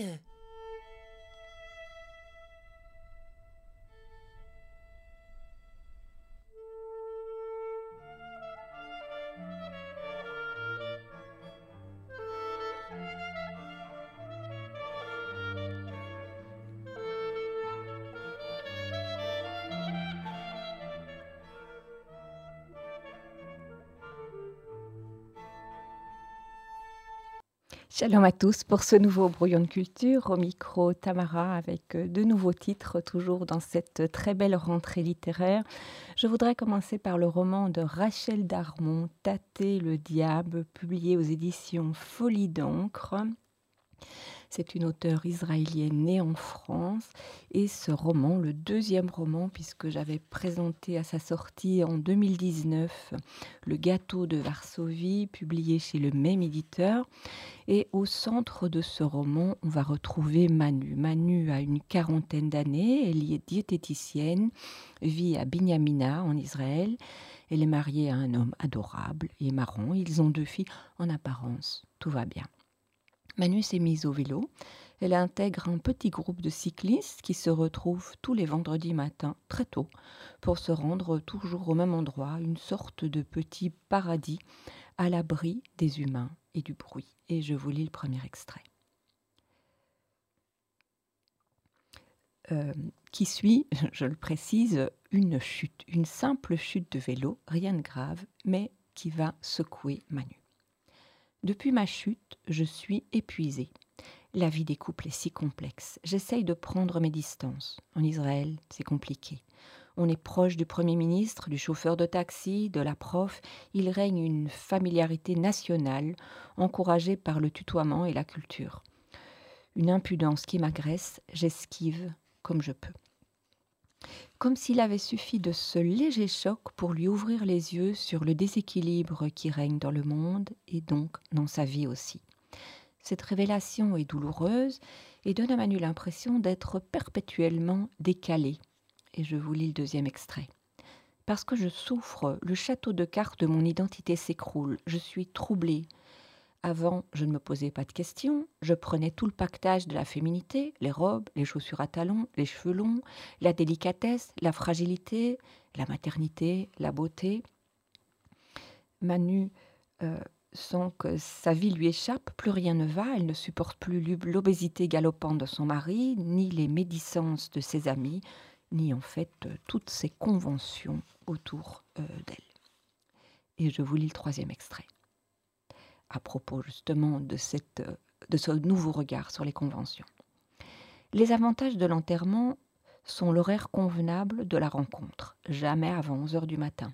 Yeah. Shalom à tous pour ce nouveau brouillon de culture. Au micro, Tamara avec euh, de nouveaux titres, toujours dans cette très belle rentrée littéraire. Je voudrais commencer par le roman de Rachel Darmon, Tâter le diable, publié aux éditions Folie d'encre. C'est une auteure israélienne née en France et ce roman, le deuxième roman, puisque j'avais présenté à sa sortie en 2019 Le gâteau de Varsovie, publié chez le même éditeur. Et au centre de ce roman, on va retrouver Manu. Manu a une quarantaine d'années, elle y est diététicienne, vit à Binyamina en Israël. Elle est mariée à un homme adorable et marrant. Ils ont deux filles. En apparence, tout va bien. Manu s'est mise au vélo. Elle intègre un petit groupe de cyclistes qui se retrouvent tous les vendredis matins très tôt pour se rendre toujours au même endroit, une sorte de petit paradis à l'abri des humains et du bruit. Et je vous lis le premier extrait. Euh, qui suit, je le précise, une chute, une simple chute de vélo, rien de grave, mais qui va secouer Manu. Depuis ma chute, je suis épuisée. La vie des couples est si complexe. J'essaye de prendre mes distances. En Israël, c'est compliqué. On est proche du Premier ministre, du chauffeur de taxi, de la prof. Il règne une familiarité nationale, encouragée par le tutoiement et la culture. Une impudence qui m'agresse, j'esquive comme je peux comme s'il avait suffi de ce léger choc pour lui ouvrir les yeux sur le déséquilibre qui règne dans le monde et donc dans sa vie aussi. Cette révélation est douloureuse et donne à Manu l'impression d'être perpétuellement décalé. Et je vous lis le deuxième extrait. Parce que je souffre, le château de cartes de mon identité s'écroule. Je suis troublée, avant, je ne me posais pas de questions. Je prenais tout le pactage de la féminité, les robes, les chaussures à talons, les cheveux longs, la délicatesse, la fragilité, la maternité, la beauté. Manu euh, sent que sa vie lui échappe, plus rien ne va, elle ne supporte plus l'obésité galopante de son mari, ni les médicences de ses amis, ni en fait euh, toutes ces conventions autour euh, d'elle. Et je vous lis le troisième extrait à propos justement de, ce nouveau regard sur les conventions. Les avantages de l'enterrement sont l'horaire convenable de la rencontre, jamais avant 11 heures du matin,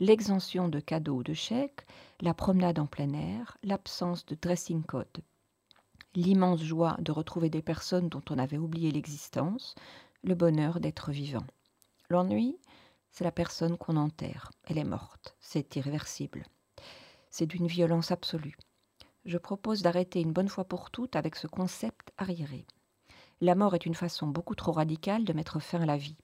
l'exemption de cadeaux ou de chèques, la promenade en plein air, l'absence de dressing code, l'immense joie de retrouver des personnes dont on avait oublié l'existence, le bonheur d'être vivant. L'ennui, c'est la personne qu'on enterre. Elle est morte, c'est irréversible c'est d'une violence absolue. Je propose d'arrêter une bonne fois pour toutes avec ce concept arriéré. La mort est une façon beaucoup trop radicale de mettre fin à la vie.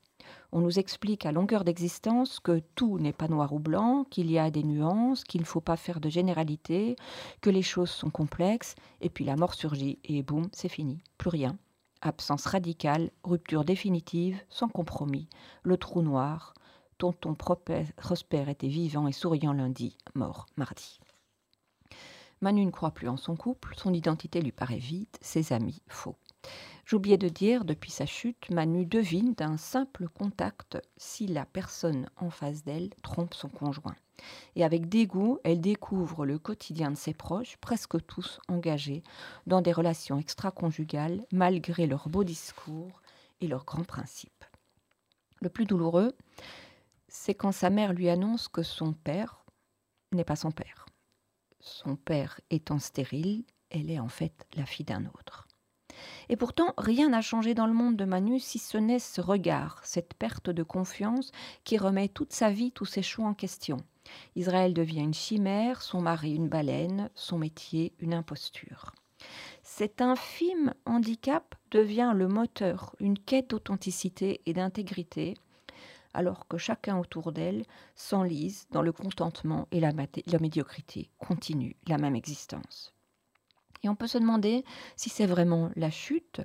On nous explique à longueur d'existence que tout n'est pas noir ou blanc, qu'il y a des nuances, qu'il ne faut pas faire de généralité, que les choses sont complexes, et puis la mort surgit, et boum, c'est fini, plus rien. Absence radicale, rupture définitive, sans compromis, le trou noir, Tonton Prosper était vivant et souriant lundi, mort mardi. Manu ne croit plus en son couple, son identité lui paraît vide, ses amis faux. J'oubliais de dire, depuis sa chute, Manu devine d'un simple contact si la personne en face d'elle trompe son conjoint. Et avec dégoût, elle découvre le quotidien de ses proches, presque tous engagés dans des relations extra-conjugales, malgré leurs beaux discours et leurs grands principes. Le plus douloureux, c'est quand sa mère lui annonce que son père n'est pas son père. Son père étant stérile, elle est en fait la fille d'un autre. Et pourtant, rien n'a changé dans le monde de Manu si ce n'est ce regard, cette perte de confiance qui remet toute sa vie, tous ses choix en question. Israël devient une chimère, son mari une baleine, son métier une imposture. Cet infime handicap devient le moteur, une quête d'authenticité et d'intégrité alors que chacun autour d'elle s'enlise dans le contentement et la, médiocrité, continue la même existence. Et on peut se demander si c'est vraiment la chute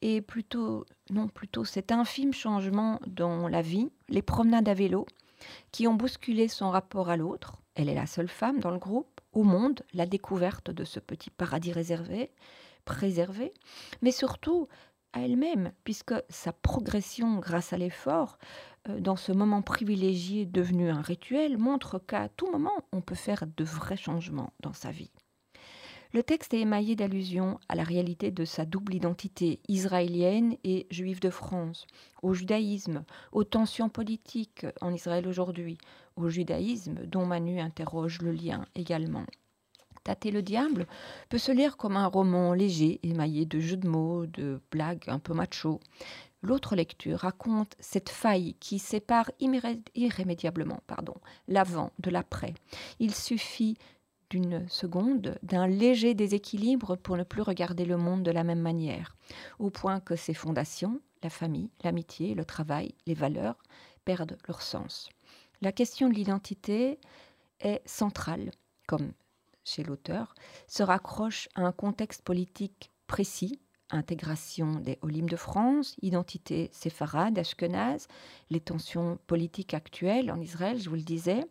et plutôt, non, plutôt cet infime changement dans la vie, les promenades à vélo, qui ont bousculé son rapport à l'autre. Elle est la seule femme dans le groupe, au monde, la découverte de ce petit paradis réservé, préservé, mais surtout à elle-même, puisque sa progression grâce à l'effort, euh, dans ce moment privilégié devenu un rituel, montre qu'à tout moment, on peut faire de vrais changements dans sa vie. Le texte est émaillé d'allusions à la réalité de sa double identité israélienne et juive de France, au judaïsme, aux tensions politiques en Israël aujourd'hui, au judaïsme dont Manu interroge le lien également. Tâter le diable peut se lire comme un roman léger, émaillé de jeux de mots, de blagues un peu macho. L'autre lecture raconte cette faille qui sépare irrémédiablement pardon, l'avant de l'après. Il suffit d'une seconde, d'un léger déséquilibre pour ne plus regarder le monde de la même manière, au point que ses fondations, la famille, l'amitié, le travail, les valeurs, perdent leur sens. La question de l'identité est centrale, comme chez l'auteur, se raccroche à un contexte politique précis, intégration des Olim de France, identité séfarade, ashkenaz, les tensions politiques actuelles en Israël, je vous le disais,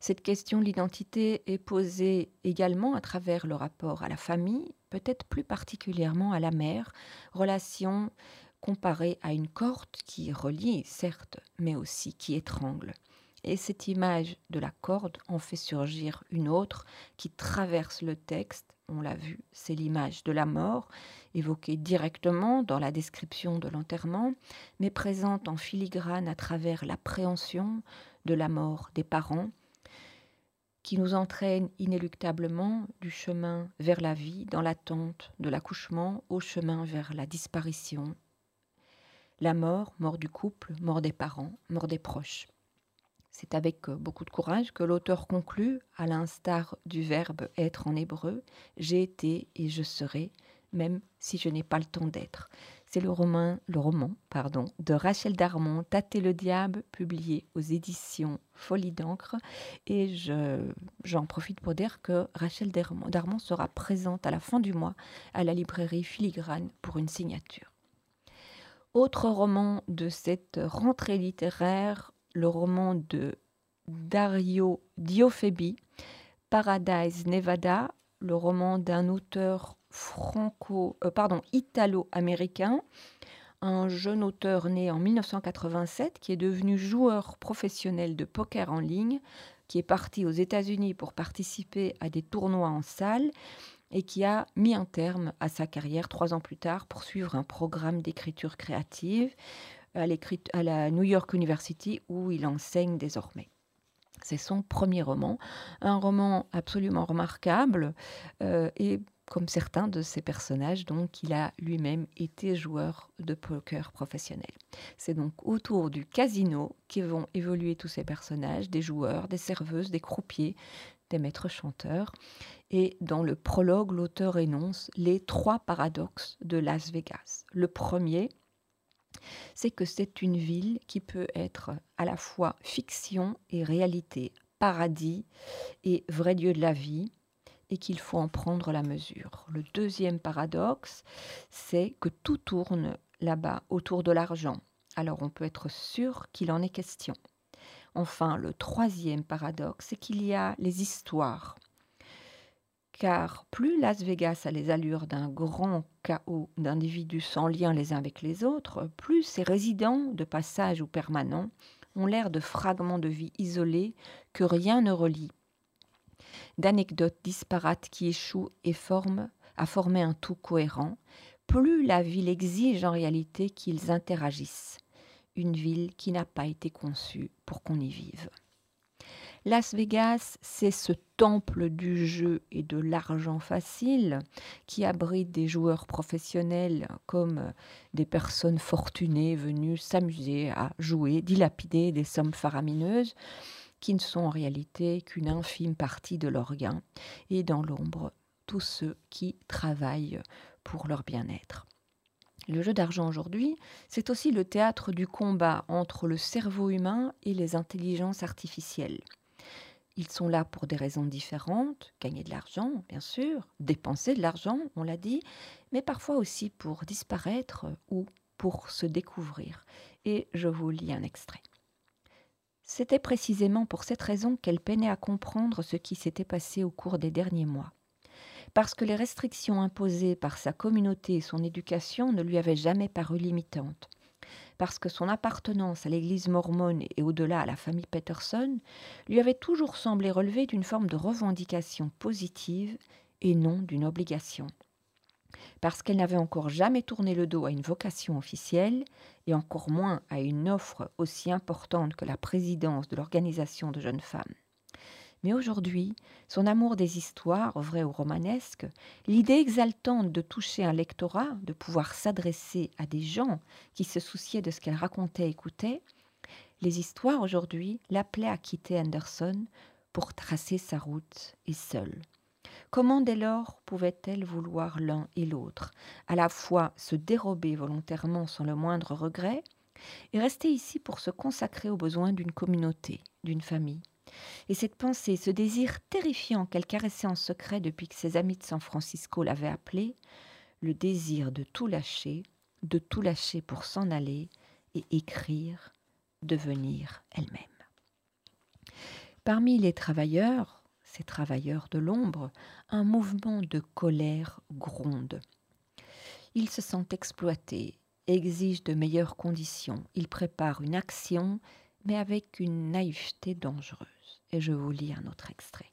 cette question de l'identité est posée également à travers le rapport à la famille, peut-être plus particulièrement à la mère, relation comparée à une corde qui relie, certes, mais aussi qui étrangle. Et cette image de la corde en fait surgir une autre qui traverse le texte. On l'a vu, c'est l'image de la mort, évoquée directement dans la description de l'enterrement, mais présente en filigrane à travers l'appréhension de la mort des parents, qui nous entraîne inéluctablement du chemin vers la vie, dans l'attente de l'accouchement, au chemin vers la disparition. La mort, mort du couple, mort des parents, mort des proches. C'est avec beaucoup de courage que l'auteur conclut, à l'instar du verbe être en hébreu, j'ai été et je serai, même si je n'ai pas le temps d'être. C'est le roman, le roman pardon, de Rachel Darmon, Tâter le diable, publié aux éditions Folie d'encre. Et j'en profite pour dire que Rachel Darmon sera présente à la fin du mois à la librairie Filigrane pour une signature. Autre roman de cette rentrée littéraire, le roman de Dario Diofebi, Paradise Nevada, le roman d'un auteur franco, euh, pardon, italo-américain, un jeune auteur né en 1987 qui est devenu joueur professionnel de poker en ligne, qui est parti aux États-Unis pour participer à des tournois en salle et qui a mis un terme à sa carrière trois ans plus tard pour suivre un programme d'écriture créative à, à la New York University où il enseigne désormais. C'est son premier roman, un roman absolument remarquable euh, et comme certains de ses personnages, donc il a lui-même été joueur de poker professionnel. C'est donc autour du casino qui vont évoluer tous ces personnages, des joueurs, des serveuses, des croupiers, des maîtres chanteurs. Et dans le prologue, l'auteur énonce les trois paradoxes de Las Vegas. Le premier, c'est que c'est une ville qui peut être à la fois fiction et réalité, paradis et vrai Dieu de la vie, et qu'il faut en prendre la mesure. Le deuxième paradoxe, c'est que tout tourne là-bas autour de l'argent. Alors on peut être sûr qu'il en est question. Enfin, le troisième paradoxe, c'est qu'il y a les histoires. Car plus Las Vegas a les allures d'un grand chaos d'individus sans lien les uns avec les autres, plus ses résidents, de passage ou permanents, ont l'air de fragments de vie isolés que rien ne relie d'anecdotes disparates qui échouent et forment à former un tout cohérent, plus la ville exige en réalité qu'ils interagissent. Une ville qui n'a pas été conçue pour qu'on y vive. Las Vegas, c'est ce temple du jeu et de l'argent facile qui abrite des joueurs professionnels comme des personnes fortunées venues s'amuser à jouer, dilapider des sommes faramineuses, qui ne sont en réalité qu'une infime partie de leurs gains, et dans l'ombre, tous ceux qui travaillent pour leur bien-être. Le jeu d'argent aujourd'hui, c'est aussi le théâtre du combat entre le cerveau humain et les intelligences artificielles. Ils sont là pour des raisons différentes, gagner de l'argent, bien sûr, dépenser de l'argent, on l'a dit, mais parfois aussi pour disparaître ou pour se découvrir. Et je vous lis un extrait. C'était précisément pour cette raison qu'elle peinait à comprendre ce qui s'était passé au cours des derniers mois. Parce que les restrictions imposées par sa communauté et son éducation ne lui avaient jamais paru limitantes parce que son appartenance à l'Église mormone et au-delà à la famille Peterson lui avait toujours semblé relever d'une forme de revendication positive et non d'une obligation. Parce qu'elle n'avait encore jamais tourné le dos à une vocation officielle, et encore moins à une offre aussi importante que la présidence de l'organisation de jeunes femmes. Mais aujourd'hui, son amour des histoires, vraies ou romanesques, l'idée exaltante de toucher un lectorat, de pouvoir s'adresser à des gens qui se souciaient de ce qu'elle racontait et écoutait, les histoires aujourd'hui l'appelaient à quitter Anderson pour tracer sa route et seule. Comment dès lors pouvait-elle vouloir l'un et l'autre, à la fois se dérober volontairement sans le moindre regret, et rester ici pour se consacrer aux besoins d'une communauté, d'une famille? Et cette pensée, ce désir terrifiant qu'elle caressait en secret depuis que ses amis de San Francisco l'avaient appelée, le désir de tout lâcher, de tout lâcher pour s'en aller et écrire, devenir elle-même. Parmi les travailleurs, ces travailleurs de l'ombre, un mouvement de colère gronde. Ils se sentent exploités, exigent de meilleures conditions, ils préparent une action, mais avec une naïveté dangereuse je vous lis un autre extrait.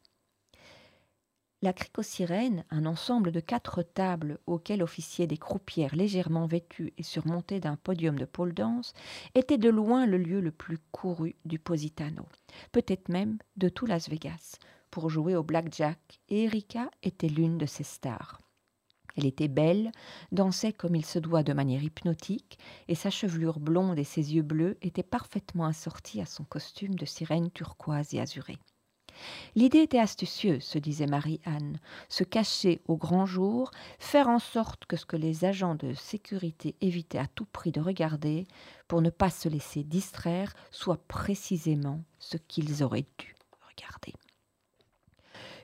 La cricosirène, un ensemble de quatre tables auxquelles officiaient des croupières légèrement vêtues et surmontées d'un podium de pole dance, était de loin le lieu le plus couru du Positano, peut-être même de tout Las Vegas, pour jouer au blackjack, et Erika était l'une de ses stars. Elle était belle, dansait comme il se doit de manière hypnotique, et sa chevelure blonde et ses yeux bleus étaient parfaitement assortis à son costume de sirène turquoise et azurée. L'idée était astucieuse, se disait Marie-Anne, se cacher au grand jour, faire en sorte que ce que les agents de sécurité évitaient à tout prix de regarder, pour ne pas se laisser distraire, soit précisément ce qu'ils auraient dû regarder.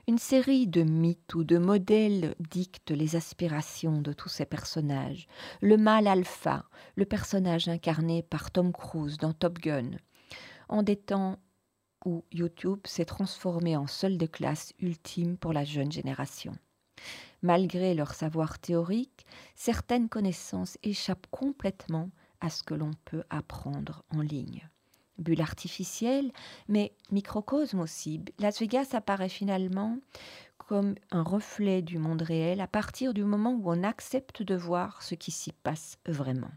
Une série de mythes ou de modèles dictent les aspirations de tous ces personnages. Le mâle alpha, le personnage incarné par Tom Cruise dans Top Gun, en des temps où YouTube s'est transformé en seul de classe ultime pour la jeune génération. Malgré leur savoir théorique, certaines connaissances échappent complètement à ce que l'on peut apprendre en ligne bulle artificielle, mais microcosme aussi. Las Vegas apparaît finalement comme un reflet du monde réel à partir du moment où on accepte de voir ce qui s'y passe vraiment.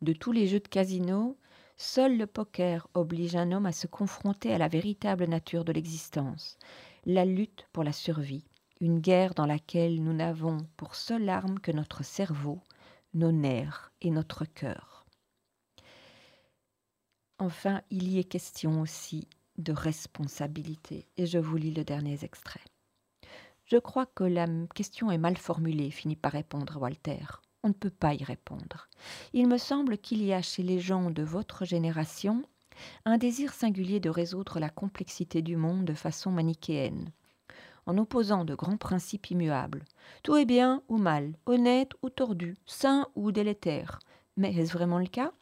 De tous les jeux de casino, seul le poker oblige un homme à se confronter à la véritable nature de l'existence, la lutte pour la survie, une guerre dans laquelle nous n'avons pour seule arme que notre cerveau, nos nerfs et notre cœur. Enfin, il y est question aussi de responsabilité, et je vous lis le dernier extrait. Je crois que la question est mal formulée, finit par répondre Walter. On ne peut pas y répondre. Il me semble qu'il y a chez les gens de votre génération un désir singulier de résoudre la complexité du monde de façon manichéenne, en opposant de grands principes immuables. Tout est bien ou mal, honnête ou tordu, sain ou délétère. Mais est-ce vraiment le cas?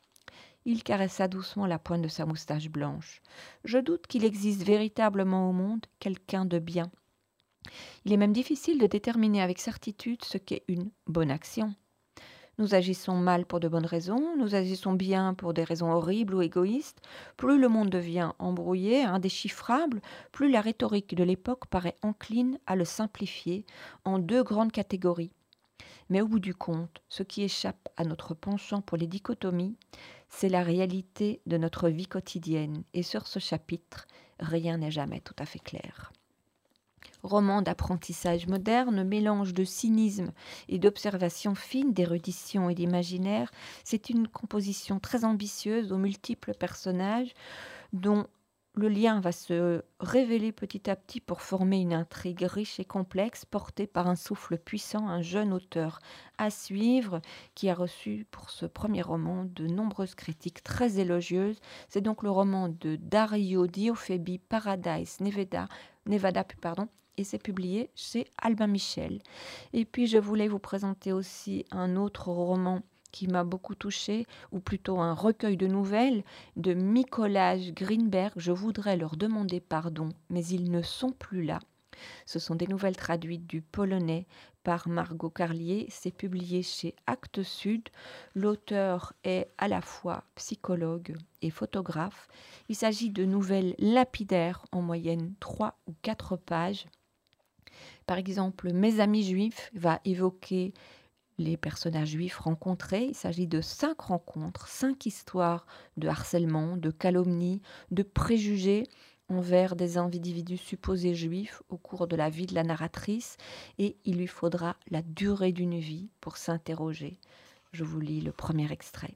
Il caressa doucement la pointe de sa moustache blanche. Je doute qu'il existe véritablement au monde quelqu'un de bien. Il est même difficile de déterminer avec certitude ce qu'est une bonne action. Nous agissons mal pour de bonnes raisons, nous agissons bien pour des raisons horribles ou égoïstes. Plus le monde devient embrouillé, indéchiffrable, plus la rhétorique de l'époque paraît encline à le simplifier en deux grandes catégories. Mais au bout du compte, ce qui échappe à notre penchant pour les dichotomies, c'est la réalité de notre vie quotidienne et sur ce chapitre, rien n'est jamais tout à fait clair. Roman d'apprentissage moderne, mélange de cynisme et d'observation fine, d'érudition et d'imaginaire, c'est une composition très ambitieuse aux multiples personnages dont le lien va se révéler petit à petit pour former une intrigue riche et complexe portée par un souffle puissant, un jeune auteur à suivre qui a reçu pour ce premier roman de nombreuses critiques très élogieuses. C'est donc le roman de Dario Diofebi Paradise Nevada, Nevada pardon, et c'est publié chez Albin Michel. Et puis je voulais vous présenter aussi un autre roman qui m'a beaucoup touché, ou plutôt un recueil de nouvelles de Mikolaj Greenberg. Je voudrais leur demander pardon, mais ils ne sont plus là. Ce sont des nouvelles traduites du polonais par Margot Carlier. C'est publié chez Actes Sud. L'auteur est à la fois psychologue et photographe. Il s'agit de nouvelles lapidaires, en moyenne trois ou quatre pages. Par exemple, Mes amis juifs va évoquer les personnages juifs rencontrés. Il s'agit de cinq rencontres, cinq histoires de harcèlement, de calomnie, de préjugés envers des individus supposés juifs au cours de la vie de la narratrice et il lui faudra la durée d'une vie pour s'interroger. Je vous lis le premier extrait.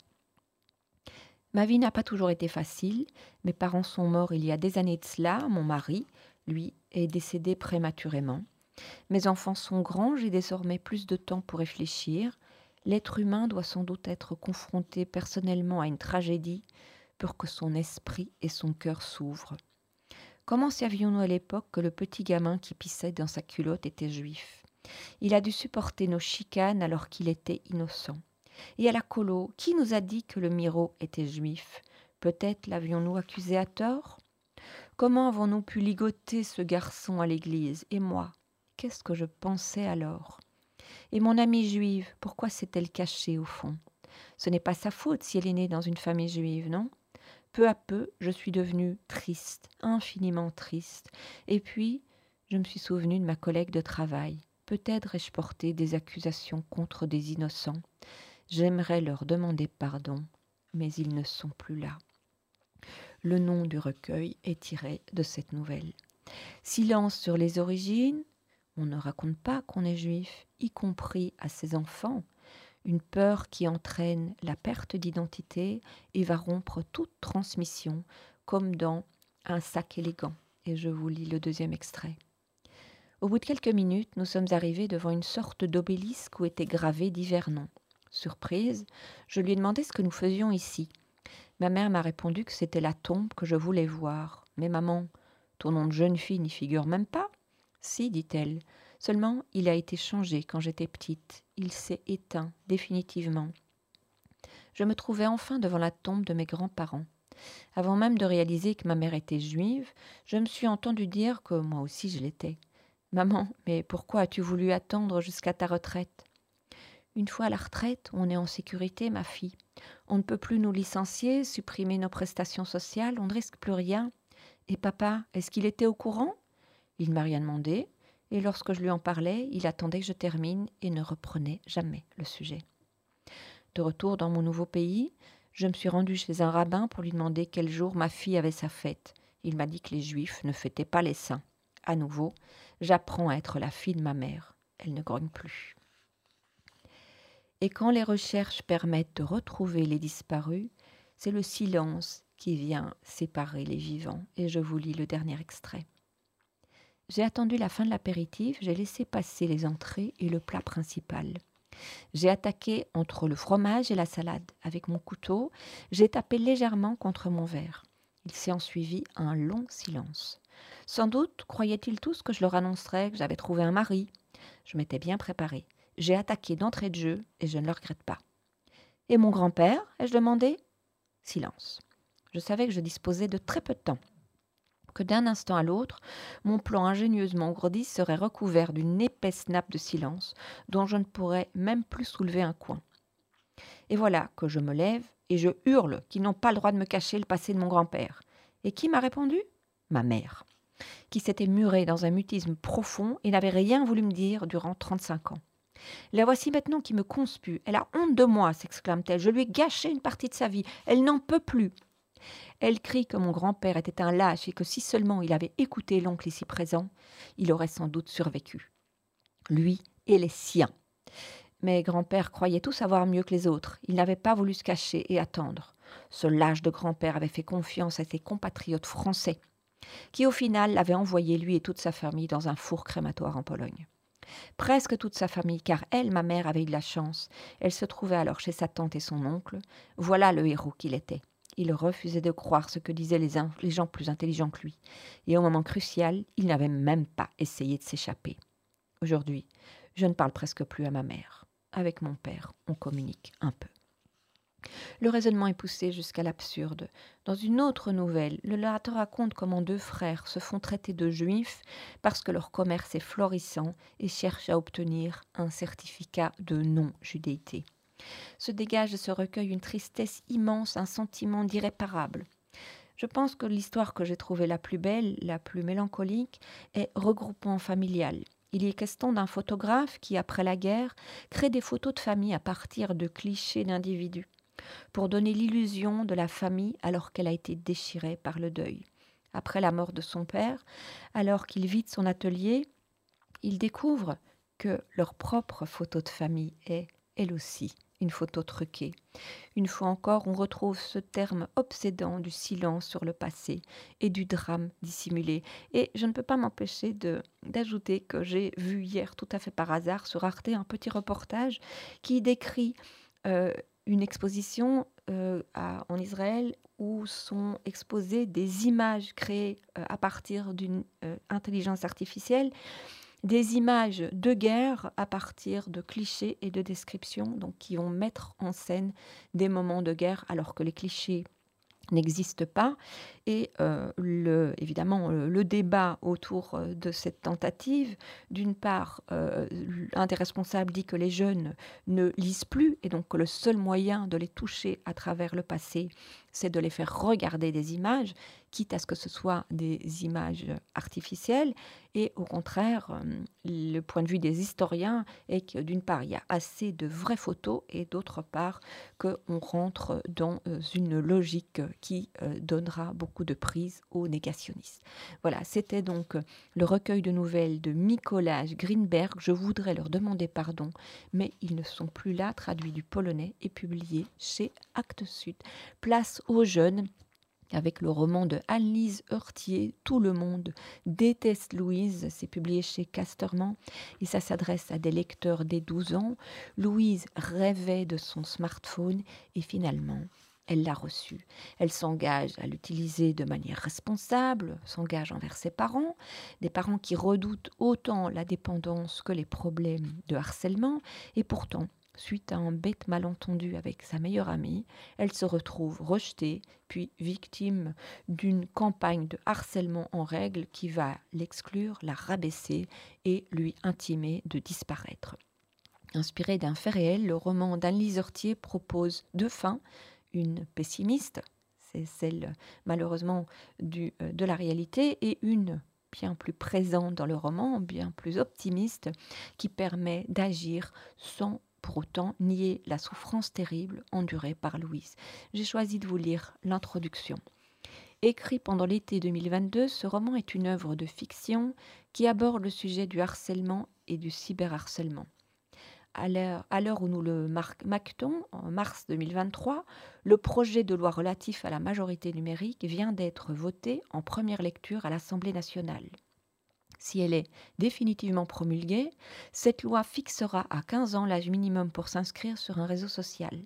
Ma vie n'a pas toujours été facile. Mes parents sont morts il y a des années de cela. Mon mari, lui, est décédé prématurément. Mes enfants sont grands, j'ai désormais plus de temps pour réfléchir. L'être humain doit sans doute être confronté personnellement à une tragédie pour que son esprit et son cœur s'ouvrent. Comment savions-nous à l'époque que le petit gamin qui pissait dans sa culotte était juif? Il a dû supporter nos chicanes alors qu'il était innocent. Et à la colo, qui nous a dit que le Miro était juif? Peut-être l'avions-nous accusé à tort? Comment avons-nous pu ligoter ce garçon à l'église? Et moi, Qu'est-ce que je pensais alors? Et mon amie juive, pourquoi s'est-elle cachée au fond? Ce n'est pas sa faute si elle est née dans une famille juive, non? Peu à peu, je suis devenue triste, infiniment triste. Et puis, je me suis souvenue de ma collègue de travail. Peut-être ai-je porté des accusations contre des innocents. J'aimerais leur demander pardon, mais ils ne sont plus là. Le nom du recueil est tiré de cette nouvelle. Silence sur les origines, on ne raconte pas qu'on est juif, y compris à ses enfants. Une peur qui entraîne la perte d'identité et va rompre toute transmission, comme dans un sac élégant. Et je vous lis le deuxième extrait. Au bout de quelques minutes, nous sommes arrivés devant une sorte d'obélisque où étaient gravés divers noms. Surprise, je lui ai demandé ce que nous faisions ici. Ma mère m'a répondu que c'était la tombe que je voulais voir. Mais maman, ton nom de jeune fille n'y figure même pas. Si, dit-elle, seulement il a été changé quand j'étais petite, il s'est éteint définitivement. Je me trouvais enfin devant la tombe de mes grands-parents. Avant même de réaliser que ma mère était juive, je me suis entendu dire que moi aussi je l'étais. Maman, mais pourquoi as-tu voulu attendre jusqu'à ta retraite? Une fois à la retraite, on est en sécurité, ma fille. On ne peut plus nous licencier, supprimer nos prestations sociales, on ne risque plus rien. Et papa, est-ce qu'il était au courant? Il m'a rien demandé, et lorsque je lui en parlais, il attendait que je termine et ne reprenait jamais le sujet. De retour dans mon nouveau pays, je me suis rendue chez un rabbin pour lui demander quel jour ma fille avait sa fête. Il m'a dit que les juifs ne fêtaient pas les saints. À nouveau, j'apprends à être la fille de ma mère. Elle ne grogne plus. Et quand les recherches permettent de retrouver les disparus, c'est le silence qui vient séparer les vivants. Et je vous lis le dernier extrait. J'ai attendu la fin de l'apéritif, j'ai laissé passer les entrées et le plat principal. J'ai attaqué entre le fromage et la salade. Avec mon couteau, j'ai tapé légèrement contre mon verre. Il s'est ensuivi un long silence. Sans doute croyaient-ils tous que je leur annoncerais que j'avais trouvé un mari. Je m'étais bien préparée. J'ai attaqué d'entrée de jeu et je ne le regrette pas. Et mon grand-père ai-je demandé? Silence. Je savais que je disposais de très peu de temps que d'un instant à l'autre, mon plan ingénieusement ourdi serait recouvert d'une épaisse nappe de silence dont je ne pourrais même plus soulever un coin. Et voilà que je me lève et je hurle qu'ils n'ont pas le droit de me cacher le passé de mon grand-père. Et qui m'a répondu? Ma mère, qui s'était murée dans un mutisme profond et n'avait rien voulu me dire durant trente-cinq ans. La voici maintenant qui me conspue. Elle a honte de moi, s'exclame-t-elle. Je lui ai gâché une partie de sa vie. Elle n'en peut plus. Elle crie que mon grand-père était un lâche et que si seulement il avait écouté l'oncle ici présent, il aurait sans doute survécu. Lui et les siens. Mais grand-père croyait tout savoir mieux que les autres. Il n'avait pas voulu se cacher et attendre. Ce lâche de grand-père avait fait confiance à ses compatriotes français, qui au final l'avaient envoyé lui et toute sa famille dans un four crématoire en Pologne. Presque toute sa famille, car elle, ma mère, avait eu de la chance. Elle se trouvait alors chez sa tante et son oncle. Voilà le héros qu'il était. Il refusait de croire ce que disaient les, gens plus intelligents que lui. Et au moment crucial, il n'avait même pas essayé de s'échapper. Aujourd'hui, je ne parle presque plus à ma mère. Avec mon père, on communique un peu. Le raisonnement est poussé jusqu'à l'absurde. Dans une autre nouvelle, le narrateur raconte comment deux frères se font traiter de juifs parce que leur commerce est florissant et cherchent à obtenir un certificat de non-judéité. Se dégage de ce recueil une tristesse immense, un sentiment d'irréparable. Je pense que l'histoire que j'ai trouvée la plus belle, la plus mélancolique, est Regroupement familial. Il est question d'un photographe qui, après la guerre, crée des photos de famille à partir de clichés d'individus pour donner l'illusion de la famille alors qu'elle a été déchirée par le deuil. Après la mort de son père, alors qu'il vide son atelier, il découvre que leur propre photo de famille est, elle aussi, une photo truquée. Une fois encore, on retrouve ce terme obsédant du silence sur le passé et du drame dissimulé. Et je ne peux pas m'empêcher d'ajouter que j'ai vu hier, tout à fait par hasard, sur Arte, un petit reportage qui décrit euh, une exposition euh, en Israël où sont exposées des images créées euh, à partir d'une intelligence artificielle, des images de guerre à partir de clichés et de descriptions, donc qui vont mettre en scène des moments de guerre alors que les clichés n'existe pas. Et euh, évidemment, euh, le débat autour euh, de cette tentative, d'une part, un des responsables dit que les jeunes ne lisent plus et donc que le seul moyen de les toucher à travers le passé, c'est de les faire regarder des images, quitte à ce que ce soit des images artificielles. Et au contraire, euh, le point de vue des historiens est que d'une part, il y a assez de vraies photos et d'autre part, qu'on rentre dans euh, une logique qui euh, donnera beaucoup de prise aux négationnistes. Voilà, c'était donc le recueil de nouvelles de Mikołaj Greenberg. Je voudrais leur demander pardon, mais ils ne sont plus là, traduits du polonais et publiés chez Actes Sud. Place aux jeunes avec le roman de Anne-Lise Heurtier, Tout le monde déteste Louise, c'est publié chez Casterman et ça s'adresse à des lecteurs dès 12 ans. Louise rêvait de son smartphone et finalement, elle l'a reçu. Elle s'engage à l'utiliser de manière responsable, s'engage envers ses parents, des parents qui redoutent autant la dépendance que les problèmes de harcèlement, et pourtant Suite à un bête malentendu avec sa meilleure amie, elle se retrouve rejetée, puis victime d'une campagne de harcèlement en règle qui va l'exclure, la rabaisser et lui intimer de disparaître. Inspiré d'un fait réel, le roman d'Anne-Lise Hortier propose deux fins, une pessimiste, c'est celle malheureusement euh, de la réalité, et une bien plus présente dans le roman, bien plus optimiste, qui permet d'agir sans pour autant nier la souffrance terrible endurée par Louise. J'ai choisi de vous lire l'introduction. Écrit pendant l'été 2022, ce roman est une œuvre de fiction qui aborde le sujet du harcèlement et du cyberharcèlement. À l'heure où nous le marquons, en mars 2023, le projet de loi relatif à la majorité numérique vient d'être voté en première lecture à l'Assemblée nationale si elle est définitivement promulguée, cette loi fixera à 15 ans l'âge minimum pour s'inscrire sur un réseau social.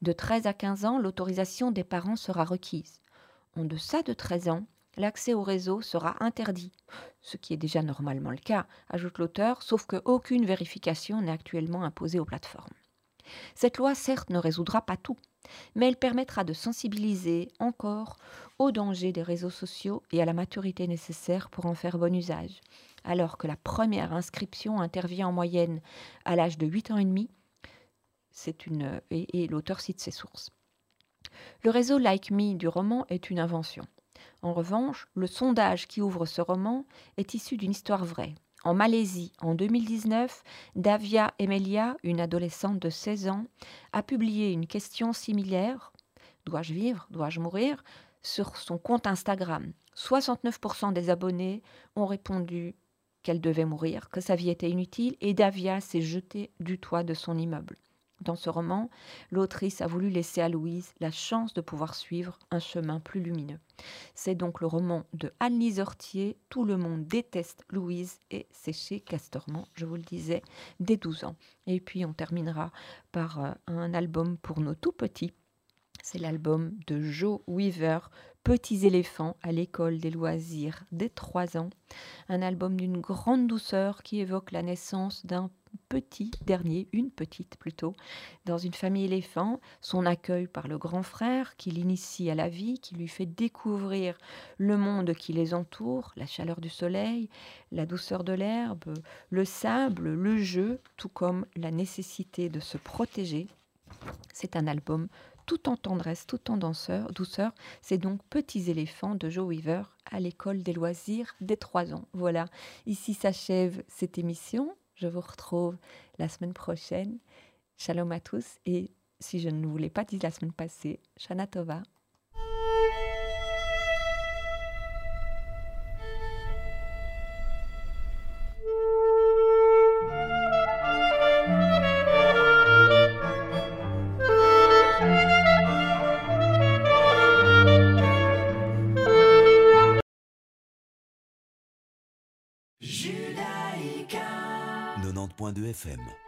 De 13 à 15 ans, l'autorisation des parents sera requise. En deçà de 13 ans, l'accès au réseau sera interdit, ce qui est déjà normalement le cas, ajoute l'auteur, sauf qu'aucune vérification n'est actuellement imposée aux plateformes. Cette loi, certes, ne résoudra pas tout, mais elle permettra de sensibiliser encore aux dangers des réseaux sociaux et à la maturité nécessaire pour en faire bon usage. Alors que la première inscription intervient en moyenne à l'âge de 8 ans et demi, c'est une, et, et l'auteur cite ses sources. Le réseau Like Me du roman est une invention. En revanche, le sondage qui ouvre ce roman est issu d'une histoire vraie. En Malaisie, en 2019, Davia Emelia, une adolescente de 16 ans, a publié une question similaire Dois-je vivre Dois-je mourir sur son compte Instagram. 69% des abonnés ont répondu qu'elle devait mourir, que sa vie était inutile, et Davia s'est jetée du toit de son immeuble. Dans ce roman, l'autrice a voulu laisser à Louise la chance de pouvoir suivre un chemin plus lumineux. C'est donc le roman de Anne-Lise Tout le monde déteste Louise, et c'est chez Castorman, je vous le disais, dès 12 ans. Et puis on terminera par euh, un album pour nos tout petits. C'est l'album de Joe Weaver, Petits éléphants à l'école des loisirs dès 3 ans. Un album d'une grande douceur qui évoque la naissance d'un petit dernier, une petite plutôt, dans une famille éléphant, son accueil par le grand frère qui l'initie à la vie, qui lui fait découvrir le monde qui les entoure, la chaleur du soleil, la douceur de l'herbe, le sable, le jeu, tout comme la nécessité de se protéger. C'est un album tout en tendresse, tout en danseur, douceur. C'est donc Petits éléphants de Joe Weaver à l'école des loisirs des trois ans. Voilà, ici s'achève cette émission. Je vous retrouve la semaine prochaine. Shalom à tous et si je ne vous l'ai pas dit la semaine passée, Shana Tova. FM.